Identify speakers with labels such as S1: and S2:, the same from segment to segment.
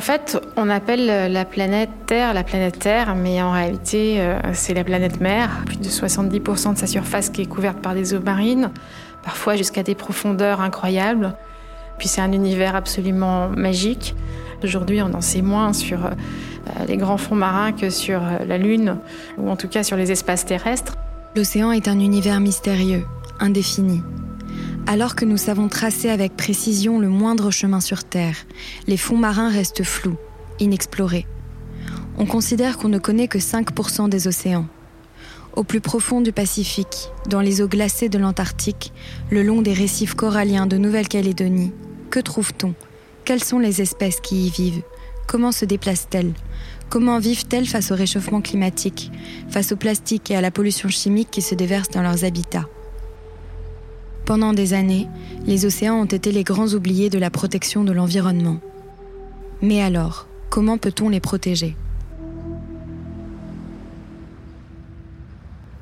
S1: En fait, on appelle la planète Terre la planète Terre, mais en réalité, euh, c'est la planète mer. Plus de 70% de sa surface qui est couverte par des eaux marines, parfois jusqu'à des profondeurs incroyables. Puis c'est un univers absolument magique. Aujourd'hui, on en sait moins sur euh, les grands fonds marins que sur euh, la Lune, ou en tout cas sur les espaces terrestres.
S2: L'océan est un univers mystérieux, indéfini. Alors que nous savons tracer avec précision le moindre chemin sur Terre, les fonds marins restent flous, inexplorés. On considère qu'on ne connaît que 5% des océans. Au plus profond du Pacifique, dans les eaux glacées de l'Antarctique, le long des récifs coralliens de Nouvelle-Calédonie, que trouve-t-on? Quelles sont les espèces qui y vivent? Comment se déplacent-elles? Comment vivent-elles face au réchauffement climatique, face au plastique et à la pollution chimique qui se déversent dans leurs habitats? Pendant des années, les océans ont été les grands oubliés de la protection de l'environnement. Mais alors, comment peut-on les protéger?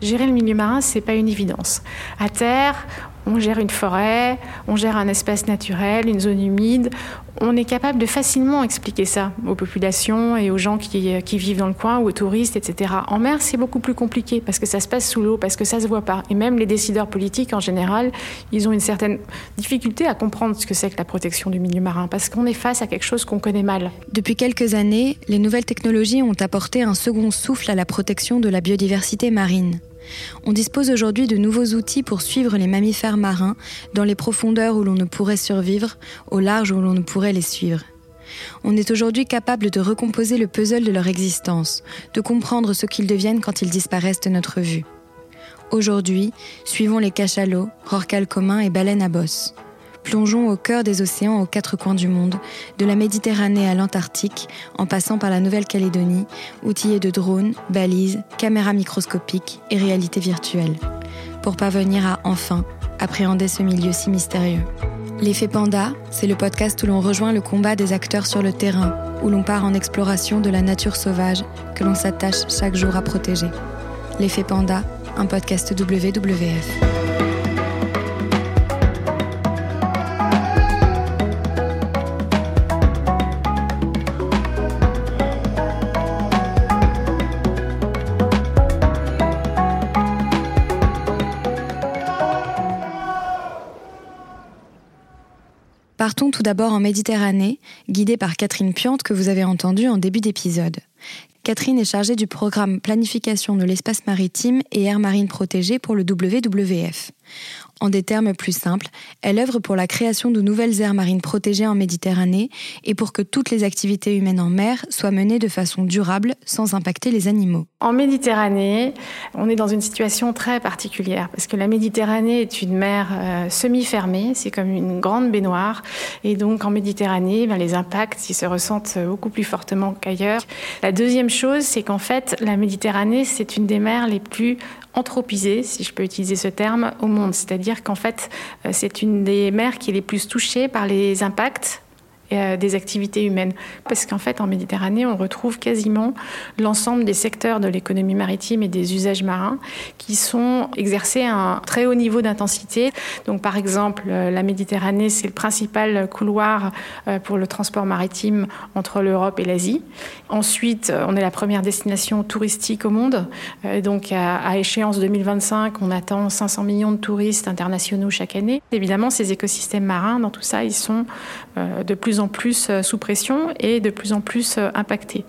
S1: Gérer le milieu marin, c'est pas une évidence. À terre, on gère une forêt, on gère un espace naturel, une zone humide. On est capable de facilement expliquer ça aux populations et aux gens qui, vivent dans le coin ou aux touristes, etc. En mer, c'est beaucoup plus compliqué parce que ça se passe sous l'eau, parce que ça se voit pas. Et même les décideurs politiques, en général, ils ont une certaine difficulté à comprendre ce que c'est que la protection du milieu marin parce qu'on est face à quelque chose qu'on connaît mal.
S2: Depuis quelques années, les nouvelles technologies ont apporté un second souffle à la protection de la biodiversité marine. On dispose aujourd'hui de nouveaux outils pour suivre les mammifères marins dans les profondeurs où l'on ne pourrait survivre, au large où l'on ne pourrait les suivre. On est aujourd'hui capable de recomposer le puzzle de leur existence, de comprendre ce qu'ils deviennent quand ils disparaissent de notre vue. Aujourd'hui, suivons les cachalots, rorquals communs et baleines à bosse. Plongeons au cœur des océans aux quatre coins du monde, de la Méditerranée à l'Antarctique, en passant par la Nouvelle-Calédonie, outillés de drones, balises, caméras microscopiques et réalité virtuelle, pour parvenir à enfin appréhender ce milieu si mystérieux. L'effet Panda, c'est le podcast où l'on rejoint le combat des acteurs sur le terrain, où l'on part en exploration de la nature sauvage que l'on s'attache chaque jour à protéger. L'effet Panda, un podcast WWF. Partons tout d'abord en Méditerranée, guidée par Catherine Piante que vous avez entendue en début d'épisode. Catherine est chargée du programme Planification de l'espace maritime et air marine protégée pour le WWF. En des termes plus simples, elle œuvre pour la création de nouvelles aires marines protégées en Méditerranée et pour que toutes les activités humaines en mer soient menées de façon durable sans impacter les animaux.
S1: En Méditerranée, on est dans une situation très particulière parce que la Méditerranée est une mer euh, semi-fermée, c'est comme une grande baignoire et donc en Méditerranée, ben, les impacts se ressentent beaucoup plus fortement qu'ailleurs. La deuxième chose, c'est qu'en fait, la Méditerranée, c'est une des mers les plus anthropisée, si je peux utiliser ce terme, au monde. C'est-à-dire qu'en fait, euh, c'est une des mers qui est les plus touchées par les impacts des activités humaines. Parce qu'en fait, en Méditerranée, on retrouve quasiment l'ensemble des secteurs de l'économie maritime et des usages marins qui sont exercés à un très haut niveau d'intensité. Donc, par exemple, euh, la Méditerranée, c'est le principal couloir euh, pour le transport maritime entre l'Europe et l'Asie. Ensuite, on est la première destination touristique au monde. Donc, à échéance 2025, on attend 500 millions de touristes internationaux chaque année. Évidemment, ces écosystèmes marins, dans tout ça, ils sont de plus en plus euh, sous pression et de plus en plus euh, impactés.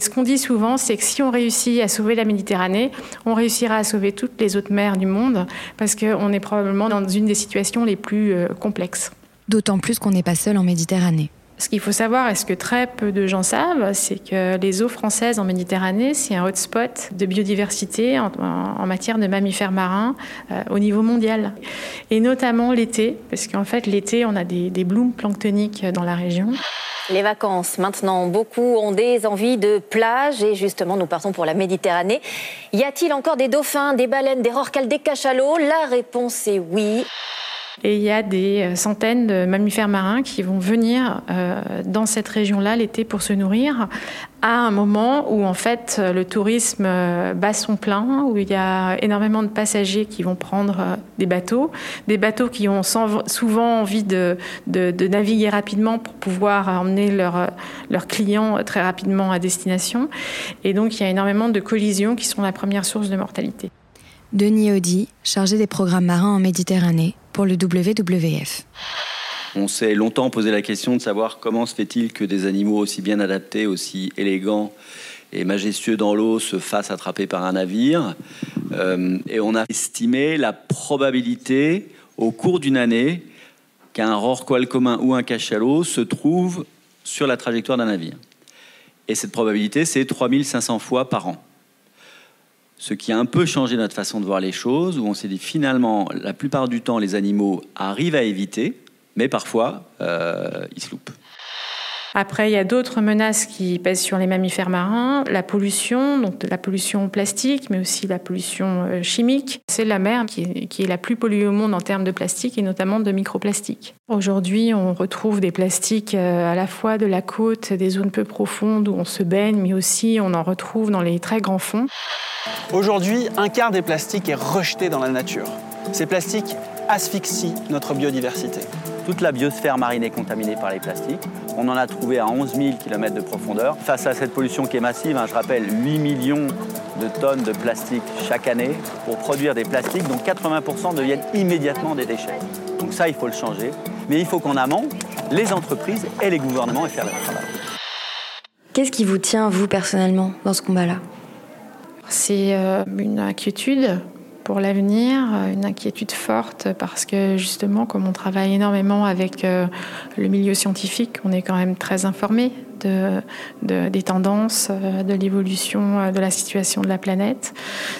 S1: Ce qu'on dit souvent, c'est que si on réussit à sauver la Méditerranée, on réussira à sauver toutes les autres mers du monde parce qu'on est probablement dans une des situations les plus euh, complexes.
S2: D'autant plus qu'on n'est pas seul en Méditerranée.
S1: Ce qu'il faut savoir, et ce que très peu de gens savent, c'est que les eaux françaises en Méditerranée, c'est un hotspot de biodiversité en, matière de mammifères marins euh, au niveau mondial. Et notamment l'été, parce qu'en fait, l'été, on a des, blooms planctoniques dans la région.
S3: Les vacances, maintenant, beaucoup ont des envies de plage et justement, nous partons pour la Méditerranée. Y a-t-il encore des dauphins, des baleines, des rorquals, des cachalots? La réponse est oui.
S1: Et il y a des centaines de mammifères marins qui vont venir dans cette région-là l'été pour se nourrir à un moment où en fait le tourisme bat son plein, où il y a énormément de passagers qui vont prendre des bateaux, des bateaux qui ont souvent envie de, naviguer rapidement pour pouvoir emmener leurs leur clients très rapidement à destination. Et donc il y a énormément de collisions qui sont la première source de mortalité.
S2: Denis Audi, chargé des programmes marins en Méditerranée pour le WWF.
S4: On s'est longtemps posé la question de savoir comment se fait-il que des animaux aussi bien adaptés, aussi élégants et majestueux dans l'eau se fassent attraper par un navire. Euh, et on a estimé la probabilité au cours d'une année qu'un rorqual commun ou un cachalot se trouve sur la trajectoire d'un navire. Et cette probabilité, c'est 3500 fois par an. Ce qui a un peu changé notre façon de voir les choses, où on s'est dit finalement, la plupart du temps, les animaux arrivent à éviter, mais parfois, euh, ils se loupent.
S1: Après, il y a d'autres menaces qui pèsent sur les mammifères marins. La pollution, donc la pollution plastique, mais aussi la pollution euh, chimique. C'est la mer qui est, la plus polluée au monde en termes de plastique et notamment de microplastiques. Aujourd'hui, on retrouve des plastiques euh, à la fois de la côte, des zones peu profondes où on se baigne, mais aussi on en retrouve dans les très grands fonds.
S5: Aujourd'hui, un quart des plastiques est rejeté dans la nature. Ces plastiques asphyxient notre biodiversité.
S4: Toute la biosphère marine est contaminée par les plastiques. On en a trouvé à 11 000 km de profondeur. Face à cette pollution qui est massive, hein, je rappelle 8 millions de tonnes de plastique chaque année pour produire des plastiques dont 80% deviennent immédiatement des déchets. Donc ça, il faut le changer. Mais il faut qu'en amont, les entreprises et les gouvernements aient fait le travail.
S2: Qu'est-ce qui vous tient, vous, personnellement, dans ce combat-là?
S1: C'est euh, une inquiétude pour l'avenir, euh, une inquiétude forte parce que justement, comme on travaille énormément avec euh, le milieu scientifique, on est quand même très informé de, des tendances, euh, de l'évolution euh, de la situation de la planète.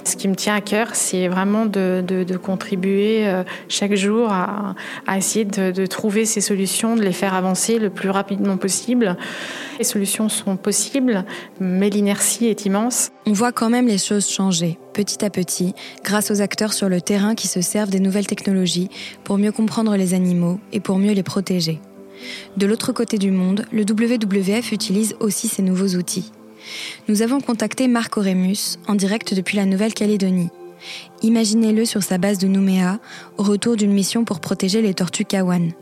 S1: Ce qui me tient à cœur, c'est vraiment de, contribuer euh, chaque jour à, essayer de, trouver ces solutions, de les faire avancer le plus rapidement possible. Les solutions sont possibles, mais l'inertie est immense.
S2: On voit quand même les choses changer, petit à petit, grâce aux acteurs sur le terrain qui se servent des nouvelles technologies pour mieux comprendre les animaux et pour mieux les protéger. De l'autre côté du monde, le WWF utilise aussi ces nouveaux outils. Nous avons contacté Marc Auremus en direct depuis la Nouvelle-Calédonie. Imaginez-le sur sa base de Nouméa, au retour d'une mission pour protéger les tortues Kawan.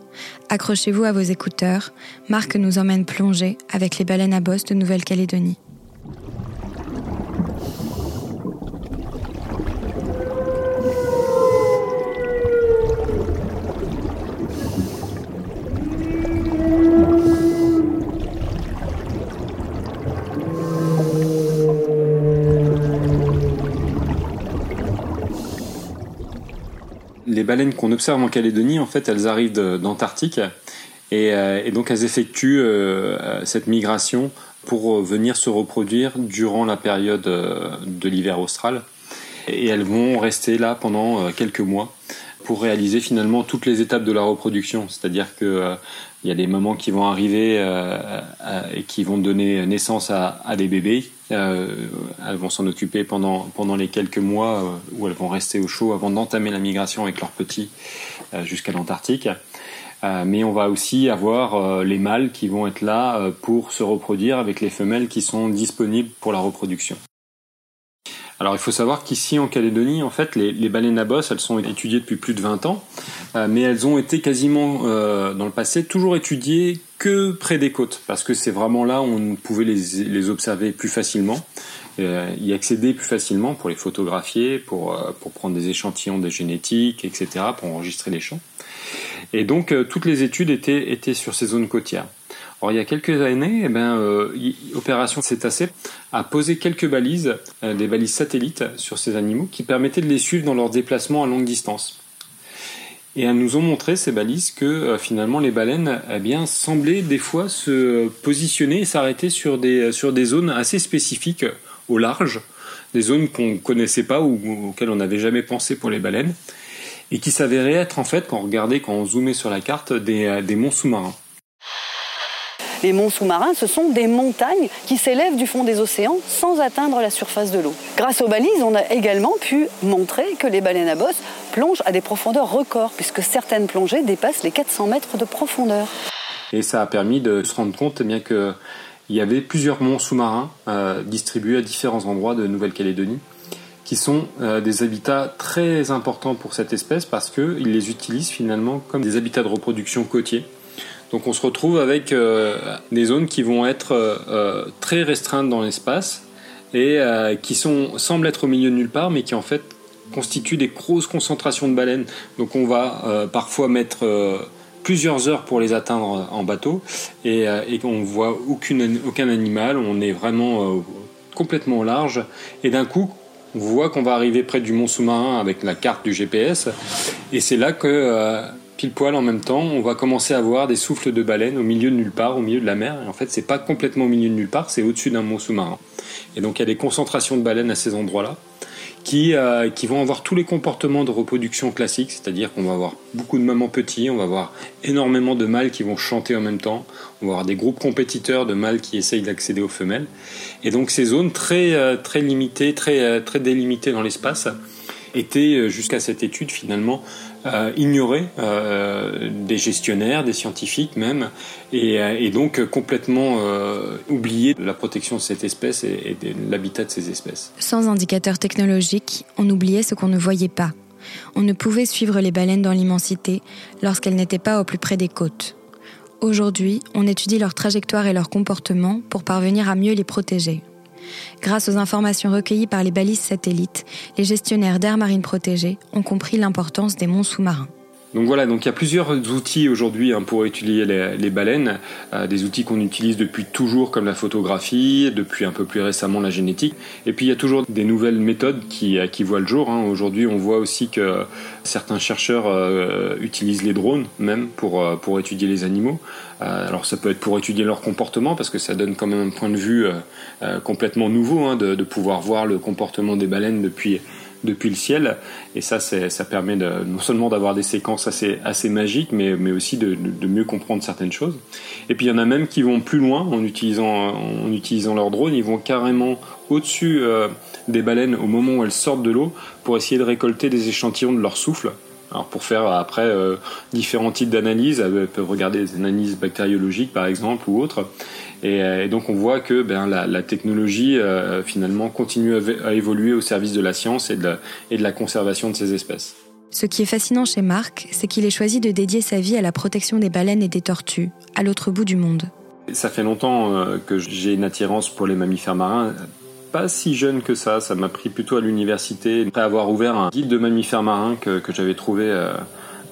S2: Accrochez-vous à vos écouteurs, Marc nous emmène plonger avec les baleines à bosse de Nouvelle-Calédonie.
S6: Les baleines qu'on observe en Calédonie, en fait, elles arrivent d'Antarctique et, euh, et, donc elles effectuent euh, cette migration pour venir se reproduire durant la période de l'hiver austral. Et elles vont rester là pendant quelques mois pour réaliser finalement toutes les étapes de la reproduction. C'est-à-dire que il y a des mamans qui vont arriver et qui vont donner naissance à, des bébés euh, elles vont s'en occuper pendant, pendant les quelques mois euh, où elles vont rester au chaud avant d'entamer la migration avec leurs petits euh, jusqu'à l'Antarctique. mais on va aussi avoir les mâles qui vont être là pour se reproduire avec les femelles qui sont disponibles pour la reproduction. Alors il faut savoir qu'ici en Calédonie, en fait, les, baleines à bosse, elles sont étudiées depuis plus de 20 ans, euh, mais elles ont été quasiment euh, dans le passé toujours étudiées que près des côtes, parce que c'est vraiment là où on pouvait les, observer plus facilement, euh, y accéder plus facilement pour les photographier, pour, pour prendre des échantillons des génétiques, etc., pour enregistrer les champs. Et donc toutes les études étaient, étaient sur ces zones côtières il y a quelques années, eh ben, euh, Opération Cétacé a posé quelques balises, euh, des balises satellites sur ces animaux qui permettaient de les suivre dans leurs déplacements à longue distance. Et elles nous ont montré ces balises que euh, finalement les baleines eh bien, semblaient des fois se positionner et s'arrêter sur des, zones assez spécifiques au large, des zones qu'on ne connaissait pas ou auxquelles on n'avait jamais pensé pour les baleines, et qui s'avéraient être en fait, quand on regardait, quand on zoomait sur la carte, des, des monts sous-marins.
S7: Les monts sous-marins, ce sont des montagnes qui s'élèvent du fond des océans sans atteindre la surface de l'eau. Grâce aux balises, on a également pu montrer que les baleines à bosse plongent à des profondeurs records, puisque certaines plongées dépassent les 400 mètres de profondeur.
S6: Et ça a permis de se rendre compte eh bien que il y avait plusieurs monts sous-marins euh, distribués à différents endroits de Nouvelle-Calédonie qui sont euh, des habitats très importants pour cette espèce parce qu'ils les utilisent finalement comme des habitats de reproduction côtiers. Donc on se retrouve avec euh, des zones qui vont être euh, très restreintes dans l'espace et qui semblent être au milieu de nulle part mais qui en fait constituent des grosses concentrations de baleines. Donc on va parfois mettre plusieurs heures pour les atteindre en bateau et, on voit aucune, aucun animal, on est vraiment complètement large et d'un coup on voit qu'on va arriver près du mont sous-marin avec la carte du GPS, et c'est là que, euh, pile poil en même temps, on va commencer à voir des souffles de baleines au milieu de nulle part, au milieu de la mer. Et en fait, c'est pas complètement au milieu de nulle part, c'est au-dessus d'un mont sous-marin. Et donc, il y a des concentrations de baleines à ces endroits-là qui, euh, qui vont avoir tous les comportements de reproduction classiques, c'est-à-dire qu'on va avoir beaucoup de mamans petits, on va avoir énormément de mâles qui vont chanter en même temps, on va avoir des groupes compétiteurs de mâles qui essayent d'accéder aux femelles. Et donc ces zones très, euh, très limitées, euh, très délimitées dans l'espace, étaient jusqu'à cette étude finalement euh, ignoré euh, des gestionnaires, des scientifiques même, et, euh, donc complètement euh, oublié de la protection de cette espèce et, et de l'habitat de ces espèces.
S2: Sans indicateurs technologiques, on oubliait ce qu'on ne voyait pas. On ne pouvait suivre les baleines dans l'immensité lorsqu'elles n'étaient pas au plus près des côtes. Aujourd'hui, on étudie leur trajectoire et leur comportement pour parvenir à mieux les protéger. Grâce aux informations recueillies par les balises satellites, les gestionnaires d'aires marines protégées ont compris l'importance des monts sous-marins.
S6: Donc voilà, donc il y a plusieurs outils aujourd'hui hein, pour étudier les, baleines, euh, des outils qu'on utilise depuis toujours comme la photographie, depuis un peu plus récemment la génétique, et puis il y a toujours des nouvelles méthodes qui, euh, voient le jour. Hein. Aujourd'hui, on voit aussi que certains chercheurs euh, utilisent les drones même pour, pour étudier les animaux. Alors ça peut être pour étudier leur comportement parce que ça donne quand même un point de vue complètement nouveau hein, de pouvoir voir le comportement des baleines depuis depuis le ciel. Et ça, ça permet non seulement d'avoir des séquences assez, assez magiques, mais, mais aussi de, de, mieux comprendre certaines choses. Et puis il y en a même qui vont plus loin en utilisant, en utilisant leur drone. Ils vont carrément au-dessus euh, des baleines au moment où elles sortent de l'eau pour essayer de récolter des échantillons de leur souffle. Alors pour faire après euh, différents types d'analyses, elles peuvent regarder des analyses bactériologiques par exemple ou autres. Et, et, donc on voit que ben, la, la technologie euh, finalement continue à, à, évoluer au service de la science et de la, et de la conservation de ces espèces.
S2: Ce qui est fascinant chez Marc, c'est qu'il ait choisi de dédier sa vie à la protection des baleines et des tortues, à l'autre bout du monde.
S6: Ça fait longtemps euh, que j'ai une attirance pour les mammifères marins. Pas si jeune que ça, ça m'a pris plutôt à l'université, après avoir ouvert un guide de mammifères marins que, que j'avais trouvé euh,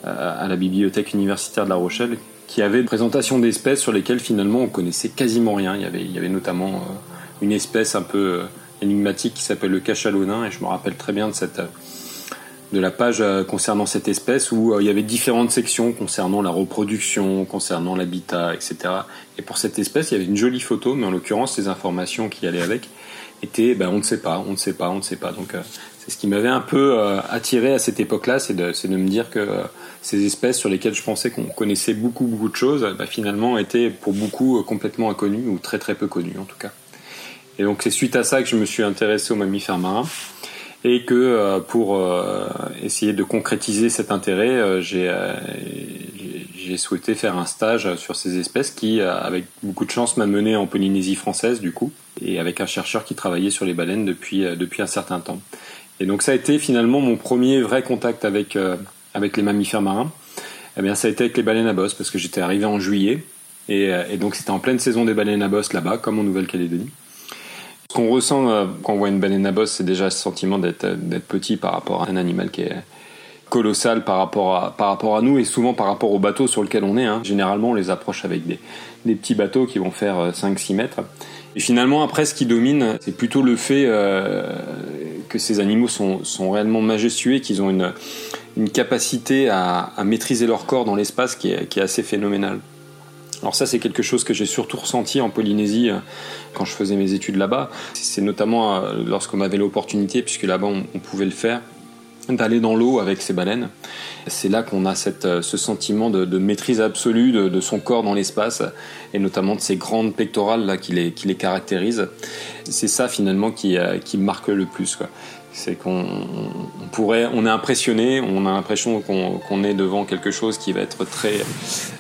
S6: à la bibliothèque universitaire de La Rochelle, qui avait une présentation d'espèces sur lesquelles finalement on connaissait quasiment rien. Il y avait, notamment euh, une espèce un peu euh, énigmatique qui s'appelle le cachalot nain et je me rappelle très bien de cette de la page euh, concernant cette espèce où il y avait différentes sections concernant la reproduction, concernant l'habitat, etc. Et pour cette espèce, il y avait une jolie photo, mais en l'occurrence, les informations qui allaient avec étaient, ben, on ne sait pas, on ne sait pas, on ne sait pas. Donc, c'est ce qui m'avait un peu euh, attiré à cette époque-là, c'est de, de, me dire que euh, ces espèces sur lesquelles je pensais qu'on connaissait beaucoup, beaucoup de choses, bah, finalement étaient pour beaucoup euh, complètement inconnues, ou très très peu connues en tout cas. Et donc c'est suite à ça que je me suis intéressé aux mammifères marins, et que euh, pour euh, essayer de concrétiser cet intérêt, euh, j'ai souhaité faire un stage sur ces espèces qui, avec beaucoup de chance, m'a mené en Polynésie française du coup, et avec un chercheur qui travaillait sur les baleines depuis, depuis un certain temps. Et donc ça a été finalement mon premier vrai contact avec, avec les mammifères marins. Eh bien ça a été avec les baleines à bosse parce que j'étais arrivé en juillet et, euh, donc c'était en pleine saison des baleines à bosse là-bas comme en Nouvelle-Calédonie. Ce qu'on ressent euh, quand on voit une baleine à bosse, c'est déjà ce sentiment d'être petit par rapport à un animal qui est colossal par rapport à, par rapport à nous et souvent par rapport au bateau sur lequel on est. Hein. Généralement on les approche avec des, petits bateaux qui vont faire 5-6 mètres. Et finalement, après, ce qui domine, c'est plutôt le fait euh, que ces animaux sont, sont réellement majestueux, qu'ils ont une, une capacité à, maîtriser leur corps dans l'espace qui est, assez phénoménale. Alors ça, c'est quelque chose que j'ai surtout ressenti en Polynésie euh, quand je faisais mes études là-bas. C'est notamment euh, lorsqu'on avait l'opportunité, puisque là-bas on, pouvait le faire, d'aller dans l'eau avec ces baleines. C'est là qu'on a cette, ce sentiment de, maîtrise absolue de, son corps dans l'espace et notamment de ces grandes pectorales là qui les, qui les caractérisent. C'est ça finalement qui, qui marque le plus. Quoi c'est qu'on pourrait, on est impressionné, on a l'impression qu'on est devant quelque chose qui va être très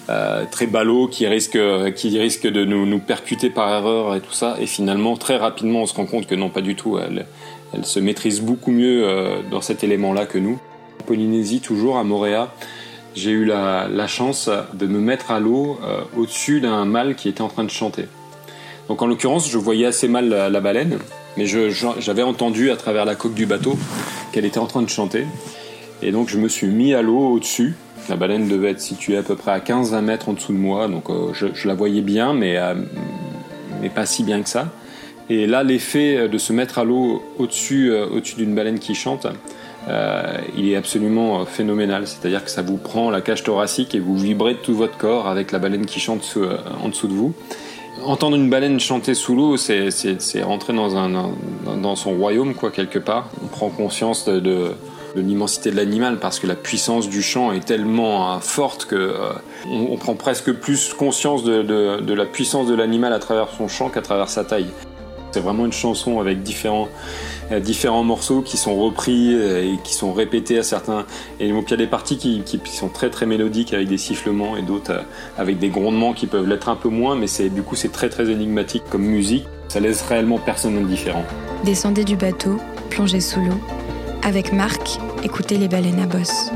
S6: euh, très ballot, qui risque qui risque de nous, nous, percuter par erreur et tout ça. Et finalement, très rapidement, on se rend compte que non, pas du tout. Elle, elle se maîtrise beaucoup mieux euh, dans cet élément-là que nous. En Polynésie, toujours à Moréa, j'ai eu la, la, chance de me mettre à l'eau euh, au-dessus d'un mâle qui était en train de chanter. Donc en l'occurrence, je voyais assez mal la baleine mais j'avais entendu à travers la coque du bateau qu'elle était en train de chanter. Et donc je me suis mis à l'eau au-dessus. La baleine devait être située à peu près à 15-20 mètres en dessous de moi, donc euh, je, la voyais bien, mais, mais pas si bien que ça. Et là, l'effet de se mettre à l'eau au-dessus euh, au d'une baleine qui chante, il est absolument phénoménal. C'est-à-dire que ça vous prend la cage thoracique et vous vibrez de tout votre corps avec la baleine qui chante en dessous de vous. Entendre une baleine chanter sous l'eau, c'est rentrer dans, son royaume, quoi, quelque part. On prend conscience de, l'immensité de l'animal parce que la puissance du chant est tellement euh, forte que euh, on, prend presque plus conscience de la puissance de l'animal à travers son chant qu'à travers sa taille. C'est vraiment une chanson avec différents, euh, morceaux qui sont repris euh, et qui sont répétés à certains. Et donc il y a des parties qui, qui sont très très mélodiques avec des sifflements et d'autres euh, avec des grondements qui peuvent l'être un peu moins, mais c'est du coup c'est très très énigmatique comme musique. Ça laisse réellement personne indifférent.
S2: Descendez du bateau, plongez sous l'eau. Avec Marc, écoutez les baleines à bosse.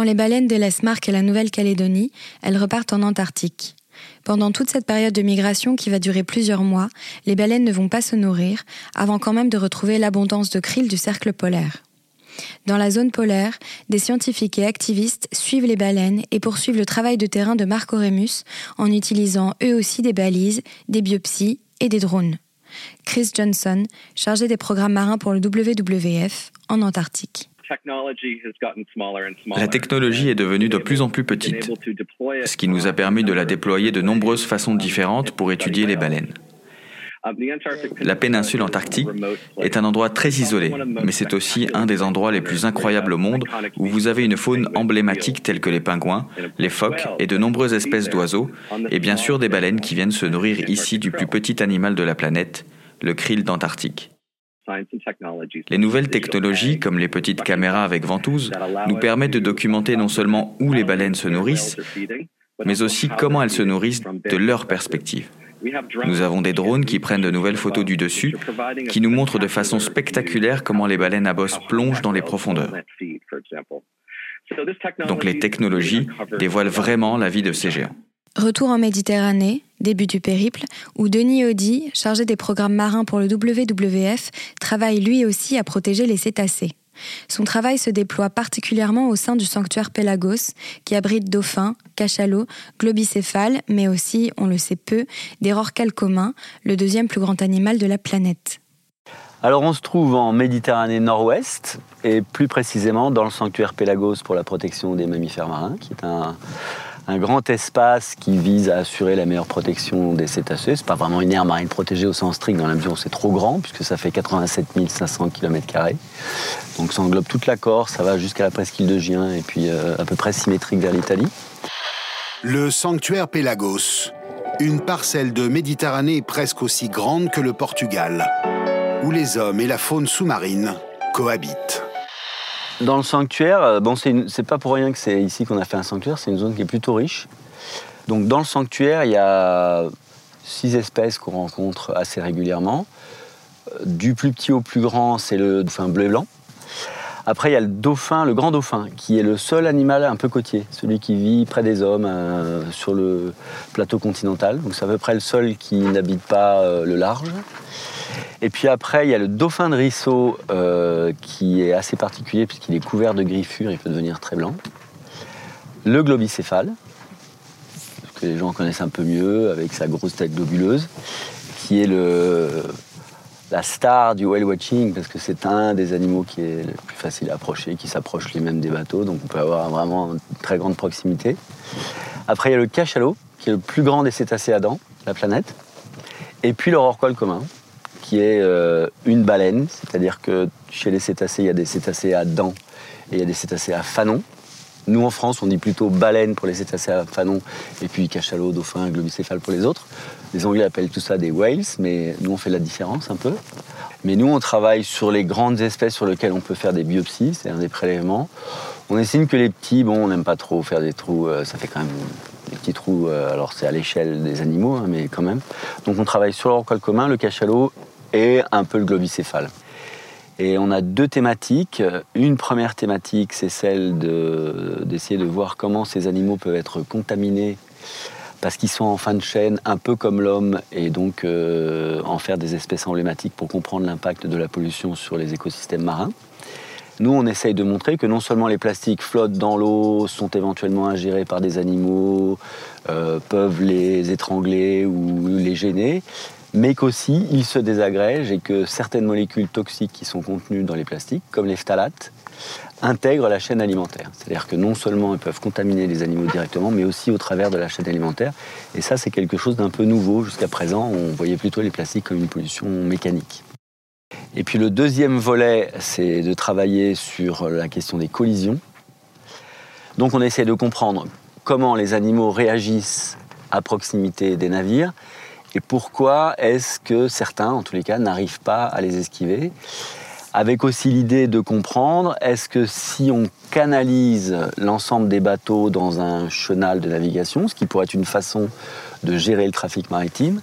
S2: Quand les baleines délaissent Marc et la Nouvelle-Calédonie, elles repartent en Antarctique. Pendant toute cette période de migration qui va durer plusieurs mois, les baleines ne vont pas se nourrir, avant quand même de retrouver l'abondance de krill du cercle polaire. Dans la zone polaire, des scientifiques et activistes suivent les baleines et poursuivent le travail de terrain de Marc Auremus en utilisant eux aussi des balises, des biopsies et des drones. Chris Johnson, chargé des programmes marins pour le WWF en Antarctique.
S8: La technologie est devenue de plus en plus petite, ce qui nous a permis de la déployer de nombreuses façons différentes pour étudier les baleines. Um, la péninsule antarctique est un endroit très isolé, mais c'est aussi un des endroits les plus incroyables au monde où vous avez une faune emblématique telle que les pingouins, les phoques et de nombreuses espèces d'oiseaux, et bien sûr des baleines qui viennent se nourrir ici du plus petit animal de la planète, le krill d'Antarctique. Les nouvelles technologies, comme les petites caméras avec ventouse, nous permettent de documenter non seulement où les baleines se nourrissent, mais aussi comment elles se nourrissent de leur perspective. Nous avons des drones qui prennent de nouvelles photos du dessus, qui nous montrent de façon spectaculaire comment les baleines à bosse plongent dans les profondeurs. Donc les technologies dévoilent vraiment la vie de ces géants.
S2: Retour en Méditerranée, début du périple, où Denis Audi, chargé des programmes marins pour le WWF, travaille lui aussi à protéger les cétacés. Son travail se déploie particulièrement au sein du sanctuaire Pelagos, qui abrite dauphins, cachalots, globicéphales, mais aussi, on le sait peu, des rorquals communs, le deuxième plus grand animal de la planète.
S4: Alors on se trouve en Méditerranée nord-ouest, et plus précisément dans le sanctuaire Pelagos pour la protection des mammifères marins, qui est un, un grand espace qui vise à assurer la meilleure protection des cétacés. C'est pas vraiment une aire marine protégée au sens strict dans la mesure où c'est trop grand, puisque ça fait 87 500 km. Donc ça englobe toute la Corse, ça va jusqu'à la presqu'île de Gien et puis euh, à peu près symétrique vers l'Italie.
S9: Le sanctuaire Pelagos, une parcelle de Méditerranée presque aussi grande que le Portugal, où les hommes et la faune sous-marine cohabitent.
S4: Dans le sanctuaire, euh, bon, c'est pas pour rien que c'est ici qu'on a fait un sanctuaire, c'est une zone qui est plutôt riche. Donc dans le sanctuaire, il y a six espèces qu'on rencontre assez régulièrement. Euh, du plus petit au plus grand, c'est le dauphin bleu et blanc. Après, il y a le dauphin, le grand dauphin, qui est le seul animal un peu côtier, celui qui vit près des hommes euh, sur le plateau continental. Donc c'est à peu près le seul qui n'habite pas le large. Et puis après, il y a le dauphin de Risseau euh, qui est assez particulier puisqu'il est couvert de griffures, il peut devenir très blanc. le globicéphale, que les gens connaissent un peu mieux, avec sa grosse tête globuleuse, qui est la star du whale watching, parce que c'est un des animaux qui est le plus facile à approcher, qui s'approche lui-même des bateaux, donc on peut avoir vraiment une très grande proximité. Après, il y a le cachalot, qui est le plus grand des cétacés à dents de la planète. Et puis rorqual commun, qui est euh, une baleine, c'est-à-dire que chez les cétacés, il y a des cétacés à dents et il y a des cétacés à fanon. Nous, en France, on dit plutôt baleine pour les cétacés à fanon, et puis cachalot, dauphin, globicéphale pour les autres. Les Anglais appellent tout ça des whales, mais nous, on fait la différence un peu. Mais nous, on travaille sur les grandes espèces sur lesquelles on peut faire des biopsies, c'est-à-dire des prélèvements. On estime que les petits, bon, on n'aime pas trop faire des trous, euh, ça fait quand même des petits trous, euh, alors c'est à l'échelle des animaux, hein, mais quand même. Donc on travaille sur rorqual commun, le cachalot et un peu le globicéphale. Et on a deux thématiques. Une première thématique, c'est celle d'essayer de, voir comment ces animaux peuvent être contaminés parce qu'ils sont en fin de chaîne, un peu comme l'homme, et donc euh, en faire des espèces emblématiques pour comprendre l'impact de la pollution sur les écosystèmes marins. Nous, on essaye de montrer que non seulement les plastiques flottent dans l'eau, sont éventuellement ingérés par des animaux, euh, peuvent les étrangler ou les gêner, mais qu'aussi ils se désagrègent et que certaines molécules toxiques qui sont contenues dans les plastiques, comme les phtalates, intègrent la chaîne alimentaire. C'est-à-dire que non seulement ils peuvent contaminer les animaux directement, mais aussi au travers de la chaîne alimentaire. Et ça, c'est quelque chose d'un peu nouveau. Jusqu'à présent, on voyait plutôt les plastiques comme une pollution mécanique. Et puis le deuxième volet, c'est de travailler sur la question des collisions. Donc on essaie de comprendre comment les animaux réagissent à proximité des navires et pourquoi est-ce que certains, en tous les cas, n'arrivent pas à les esquiver? Avec aussi l'idée de comprendre, est-ce que si on canalise l'ensemble des bateaux dans un chenal de navigation, ce qui pourrait être une façon de gérer le trafic maritime,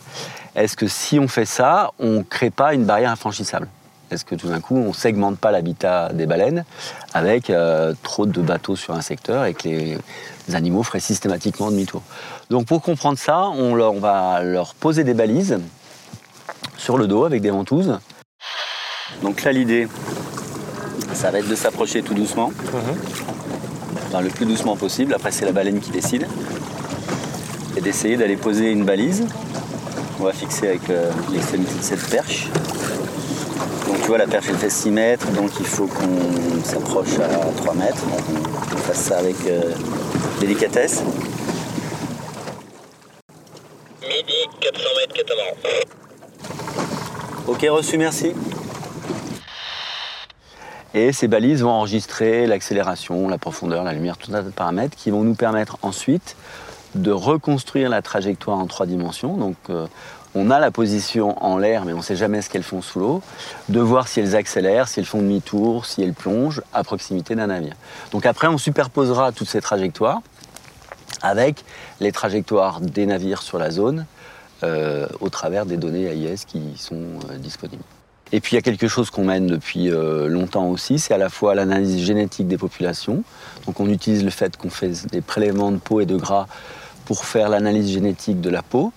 S4: est-ce que si on fait ça, on ne crée pas une barrière infranchissable? Est-ce que tout d'un coup, on ne segmente pas l'habitat des baleines avec euh, trop de bateaux sur un secteur et que les animaux feraient systématiquement demi-tour? Donc pour comprendre ça, on, leur, on va leur poser des balises sur le dos avec des ventouses donc là, l'idée, ça va être de s'approcher tout doucement, mhm. le plus doucement possible. Après, c'est la baleine qui décide. Et d'essayer d'aller poser une balise. On va fixer avec euh, l'extrémité de cette perche. Donc tu vois, la perche, elle fait 6 mètres, donc il faut qu'on s'approche à 3 mètres. Donc on fasse ça avec euh, délicatesse.
S10: Midi, 400 mètres, catamaran.
S4: Ok, reçu, merci. Et ces balises vont enregistrer l'accélération, la profondeur, la lumière, tout un tas de paramètres qui vont nous permettre ensuite de reconstruire la trajectoire en trois dimensions. Donc euh, on a la position en l'air, mais on ne sait jamais ce qu'elles font sous l'eau, de voir si elles accélèrent, si elles font demi-tour, si elles plongent à proximité d'un navire. Donc après, on superposera toutes ces trajectoires avec les trajectoires des navires sur la zone euh, au travers des données AIS qui sont euh, disponibles. Et puis il y a quelque chose qu'on mène depuis euh, longtemps aussi, c'est à la fois l'analyse génétique des populations. Donc on utilise le fait qu'on fait des prélèvements de peau et de gras pour faire l'analyse génétique de la peau,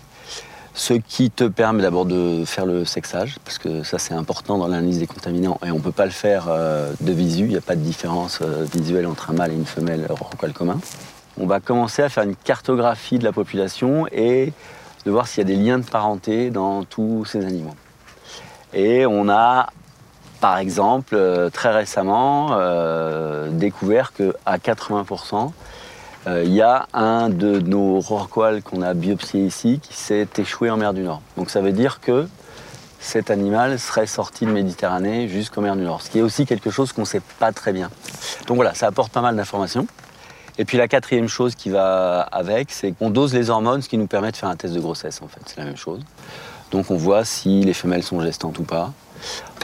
S4: ce qui te permet d'abord de faire le sexage, parce que ça c'est important dans l'analyse des contaminants, et on ne peut pas le faire de visu, il n'y a pas de différence visuelle entre un mâle et une femelle rorqual commun. On va commencer à faire une cartographie de la population et de voir s'il y a des liens de parenté dans tous ces animaux. Et on a, par exemple, euh, très récemment, euh, découvert qu'à 80%, euh, il y a un de nos rorquals qu'on a biopsié ici qui s'est échoué en mer du Nord. Donc ça veut dire que cet animal serait sorti de Méditerranée jusqu'en mer du Nord, ce qui est aussi quelque chose qu'on ne sait pas très bien. Donc voilà, ça apporte pas mal d'informations. Et puis la quatrième chose qui va avec, c'est qu'on dose les hormones, ce qui nous permet de faire un test de grossesse en fait, c'est la même chose. Donc on voit si les femelles sont gestantes ou pas.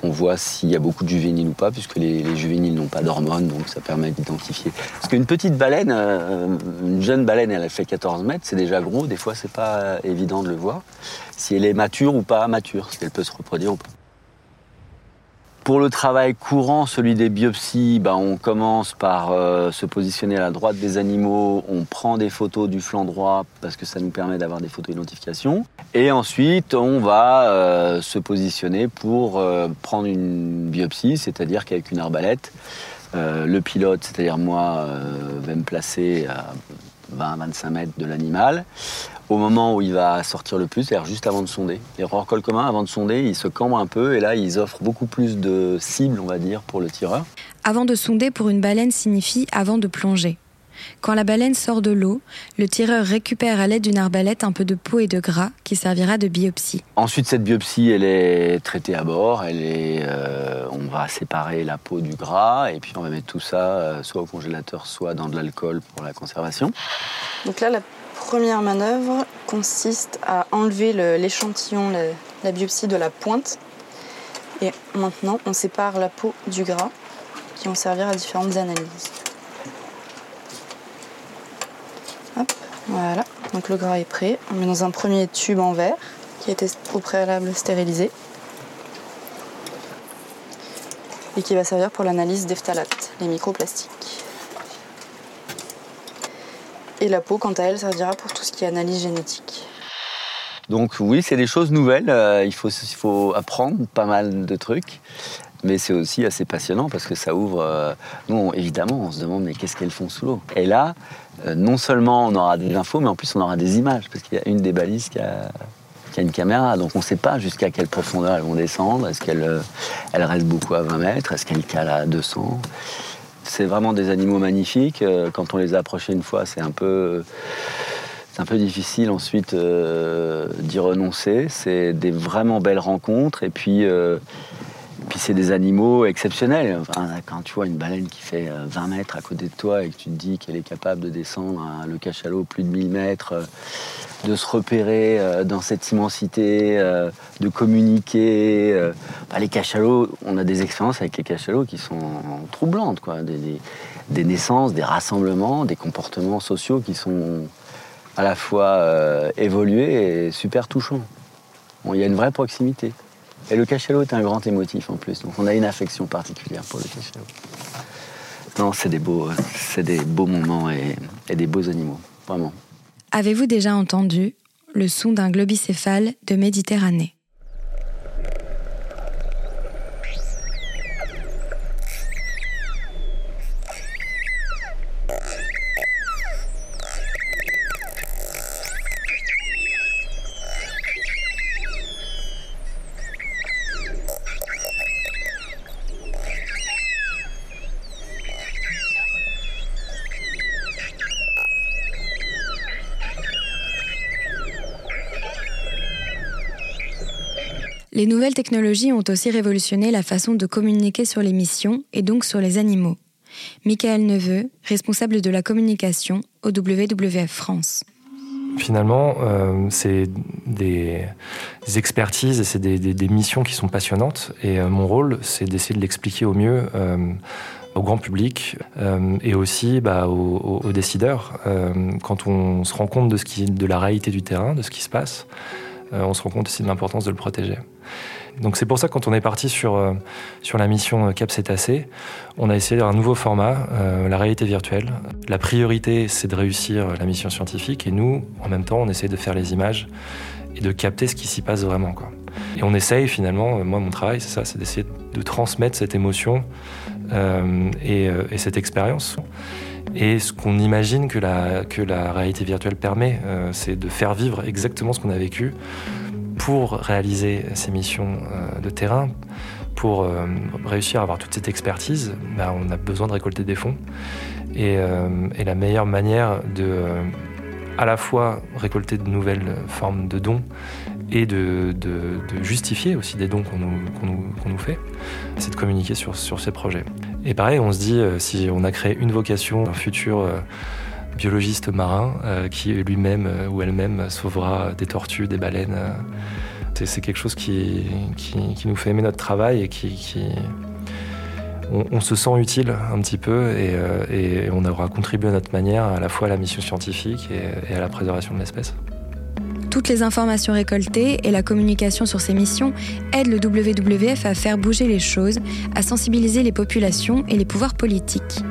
S4: On voit s'il y a beaucoup de juvéniles ou pas, puisque les, juvéniles n'ont pas d'hormones, donc ça permet d'identifier. Parce qu'une petite baleine, euh, une jeune baleine, elle fait 14 mètres, c'est déjà gros. Des fois, c'est pas évident de le voir. Si elle est mature ou pas mature, si elle peut se reproduire ou pas. Pour le travail courant, celui des biopsies, ben, on commence par euh, se positionner à la droite des animaux, on prend des photos du flanc droit parce que ça nous permet d'avoir des photos d'identification. Et ensuite, on va euh, se positionner pour euh, prendre une biopsie, c'est-à-dire qu'avec une arbalète, le pilote, c'est-à-dire moi, va me placer à 20-25 mètres de l'animal au moment où il va sortir le plus, c'est-à-dire juste avant de sonder. Les rorquals communs, avant de sonder, ils se cambrent un peu et là, ils offrent beaucoup plus de cibles, on va dire, pour le tireur.
S2: Avant de sonder pour une baleine signifie avant de plonger. Quand la baleine sort de l'eau, le tireur récupère à l'aide d'une arbalète un peu de peau et de gras qui servira de biopsie.
S4: Ensuite, cette biopsie, elle est traitée à bord. Elle est, euh, on va séparer la peau du gras et puis on va mettre tout ça euh, soit au congélateur, soit dans de l'alcool pour la conservation.
S11: Donc là, la première manœuvre consiste à enlever l'échantillon, la, biopsie de la pointe. Et maintenant, on sépare la peau du gras qui vont servir à différentes analyses. Hop, voilà, donc le gras est prêt. On met dans un premier tube en verre qui a été au préalable stérilisé et qui va servir pour l'analyse des phtalates, les microplastiques. La peau, quant à elle, servira pour tout ce qui est analyse génétique.
S4: Donc oui, c'est des choses nouvelles. Euh, il, faut, apprendre pas mal de trucs. Mais c'est aussi assez passionnant parce que ça ouvre. Euh, nous, évidemment, on se demande mais qu'est-ce qu'elles font sous l'eau? Et là, euh, non seulement on aura des infos, mais en plus on aura des images parce qu'il y a une des balises qui a, une caméra. Donc on ne sait pas jusqu'à quelle profondeur elles vont descendre. Est-ce qu'elles elles restent beaucoup à 20 mètres Est-ce qu'elles calent à 200 c'est vraiment des animaux magnifiques. Euh, quand on les a approchés une fois, c'est un peu, difficile ensuite euh, d'y renoncer. C'est des vraiment belles rencontres. Et puis, euh, puis c'est des animaux exceptionnels. quand tu vois une baleine qui fait 20 mètres à côté de toi et que tu te dis qu'elle est capable de descendre le cachalot plus de 1000 mètres, de se repérer euh, dans cette immensité, euh, de communiquer. Euh, bah, les cachalots, on a des expériences avec les cachalots qui sont troublantes. Des, naissances, des rassemblements, des comportements sociaux qui sont à la fois évolués et super touchants. il y a une vraie proximité. Et le cachalot est un grand émotif en plus, donc on a une affection particulière pour le cachalot. Non, c'est des beaux, moments et, et des beaux animaux, vraiment.
S2: Avez-vous déjà entendu le son d'un globicéphale de Méditerranée? Les nouvelles technologies ont aussi révolutionné la façon de communiquer sur les missions et donc sur les animaux. Michael Neveu, responsable de la communication au WWF France.
S12: Finalement, euh, c'est des, expertises et c'est des, missions qui sont passionnantes. Et euh, mon rôle, c'est d'essayer de l'expliquer au mieux euh, au grand public et aussi bah, aux, décideurs. quand on se rend compte de la réalité du terrain, de ce qui se passe, on se rend compte aussi de l'importance de le protéger. Donc c'est pour ça que quand on est parti sur, euh, sur la mission Cap Cétacé, on a essayé un nouveau format, euh, la réalité virtuelle. La priorité, c'est de réussir la mission scientifique et nous, en même temps, on essaie de faire les images et de capter ce qui s'y passe vraiment. Et on essaye finalement, euh, moi mon travail c'est ça, c'est d'essayer de transmettre cette émotion et, cette expérience. Et ce qu'on imagine que la, réalité virtuelle permet, c'est de faire vivre exactement ce qu'on a vécu pour réaliser ces missions euh, de terrain, pour euh, réussir à avoir toute cette expertise, bah, on a besoin de récolter des fonds. Et, euh, la meilleure manière de à la fois récolter de nouvelles formes de dons et de, justifier aussi des dons qu'on nous, fait, c'est de communiquer sur ces projets. Et pareil, on se dit, si on a créé une vocation, un futur biologiste marin euh, qui lui-même euh, ou elle-même sauvera des tortues, des baleines. Euh. c'est quelque chose qui, qui, nous fait aimer notre travail et qui, on, se sent utile un petit peu et, on aura contribué à notre manière à la fois à la mission scientifique et à la préservation de l'espèce.
S2: Toutes les informations récoltées et la communication sur ces missions aident le WWF à faire bouger les choses, à sensibiliser les populations et les pouvoirs politiques.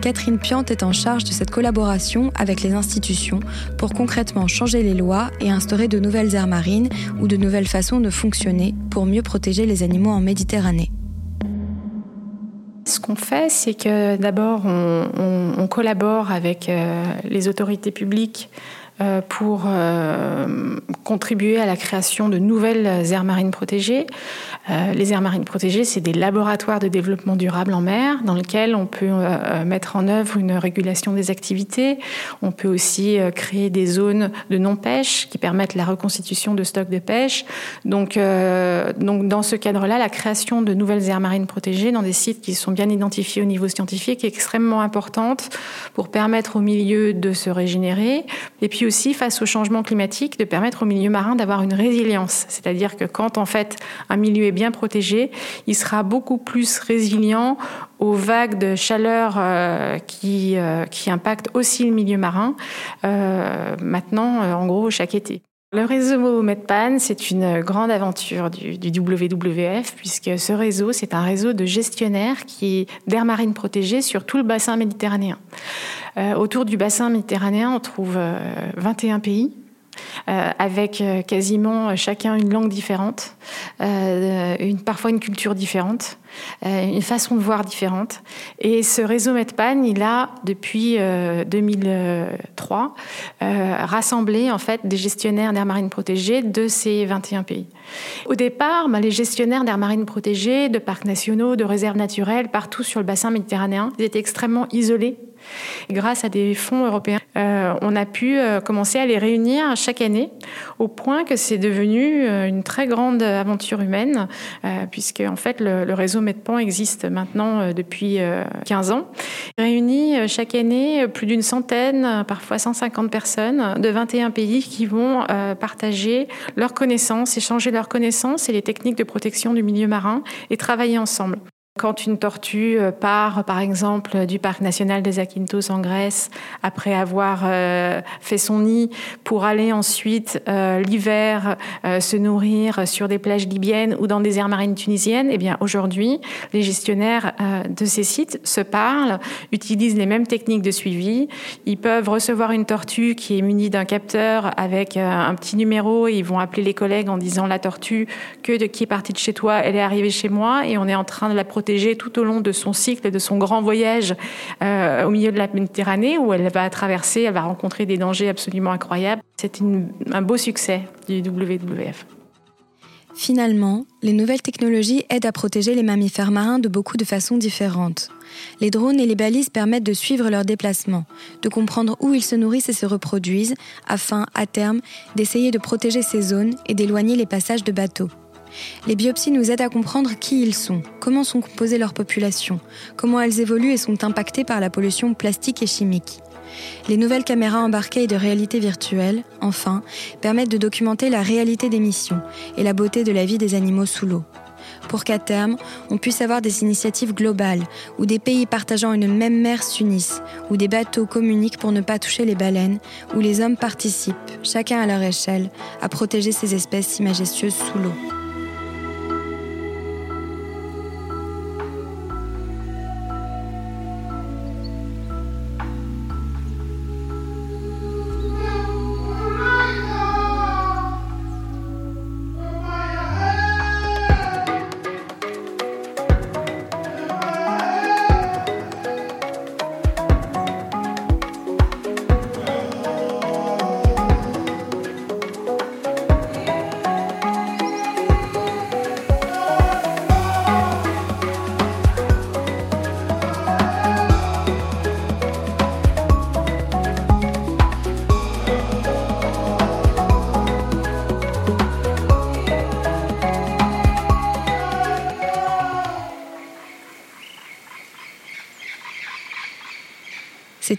S2: Catherine Piante est en charge de cette collaboration avec les institutions pour concrètement changer les lois et instaurer de nouvelles aires marines ou de nouvelles façons de fonctionner pour mieux protéger les animaux en Méditerranée
S1: qu'on fait, c'est que d'abord, on, collabore avec euh, les autorités publiques pour euh, contribuer à la création de nouvelles aires marines protégées. Euh, les aires marines protégées, c'est des laboratoires de développement durable en mer dans lesquels on peut mettre en œuvre une régulation des activités. On peut aussi créer des zones de non-pêche qui permettent la reconstitution de stocks de pêche. Donc, donc dans ce cadre-là, la création de nouvelles aires marines protégées dans des sites qui sont bien identifiés au niveau scientifique est extrêmement importante pour permettre au milieu de se régénérer et puis face au changement climatique de permettre au milieu marin d'avoir une résilience. C'est-à-dire que quand en fait un milieu est bien protégé, il sera beaucoup plus résilient aux vagues de chaleur euh, qui, euh, qui impactent aussi le milieu marin, euh, maintenant en gros chaque été. Le réseau Medpan, c'est une grande aventure du, WWF, puisque ce réseau, c'est un réseau de gestionnaires qui d'air marine protégée sur tout le bassin méditerranéen. Euh, autour du bassin méditerranéen, on trouve 21 euh, pays. Euh, avec quasiment chacun une langue différente, une, parfois une culture différente, une façon de voir différente. Et ce réseau Medpan, il a depuis 2003 rassemblé en fait des gestionnaires d'air marine protégée de ces 21 pays. Au départ, ben, les gestionnaires d'air marine protégée, de parcs nationaux, de réserves naturelles, partout sur le bassin méditerranéen, ils étaient extrêmement isolés Grâce à des fonds européens, euh, on a pu euh, commencer à les réunir chaque année, au point que c'est devenu euh, une très grande aventure humaine, puisque en fait le, réseau Medpan existe maintenant depuis 15 ans. Il réunit chaque année plus d'une centaine, parfois 150 personnes de 21 pays qui vont partager leurs connaissances, échanger leurs connaissances et les techniques de protection du milieu marin et travailler ensemble. Quand une tortue euh, part, par exemple, du parc national des Zakynthos en Grèce, après avoir euh, fait son nid, pour aller ensuite euh, l'hiver se nourrir sur des plages libyennes ou dans des aires marines tunisiennes, eh bien aujourd'hui, les gestionnaires de ces sites se parlent, utilisent les mêmes techniques de suivi. Ils peuvent recevoir une tortue qui est munie d'un capteur avec un petit numéro et ils vont appeler les collègues en disant la tortue que de qui est partie de chez toi, elle est arrivée chez moi et on est en train de la tout au long de son cycle et de son grand voyage euh, au milieu de la Méditerranée où elle va traverser, elle va rencontrer des dangers absolument incroyables. C'est un beau succès du WWF.
S2: Finalement, les nouvelles technologies aident à protéger les mammifères marins de beaucoup de façons différentes. Les drones et les balises permettent de suivre leurs déplacements, de comprendre où ils se nourrissent et se reproduisent, afin, à terme, d'essayer de protéger ces zones et d'éloigner les passages de bateaux. Les biopsies nous aident à comprendre qui ils sont, comment sont composées leurs populations, comment elles évoluent et sont impactées par la pollution plastique et chimique. Les nouvelles caméras embarquées et de réalité virtuelle, enfin, permettent de documenter la réalité des missions et la beauté de la vie des animaux sous l'eau. Pour qu'à terme, on puisse avoir des initiatives globales, où des pays partageant une même mer s'unissent, où des bateaux communiquent pour ne pas toucher les baleines, où les hommes participent, chacun à leur échelle, à protéger ces espèces si majestueuses sous l'eau.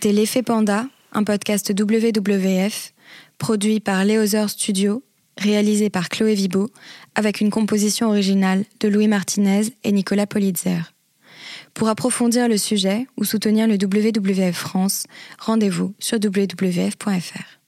S2: C'était L'effet Panda, un podcast WWF, produit par Leozer Studio, réalisé par Chloé Vibo, avec une composition originale de Louis Martinez et Nicolas Politzer. Pour approfondir le sujet ou soutenir le WWF France, rendez-vous sur wwf.fr.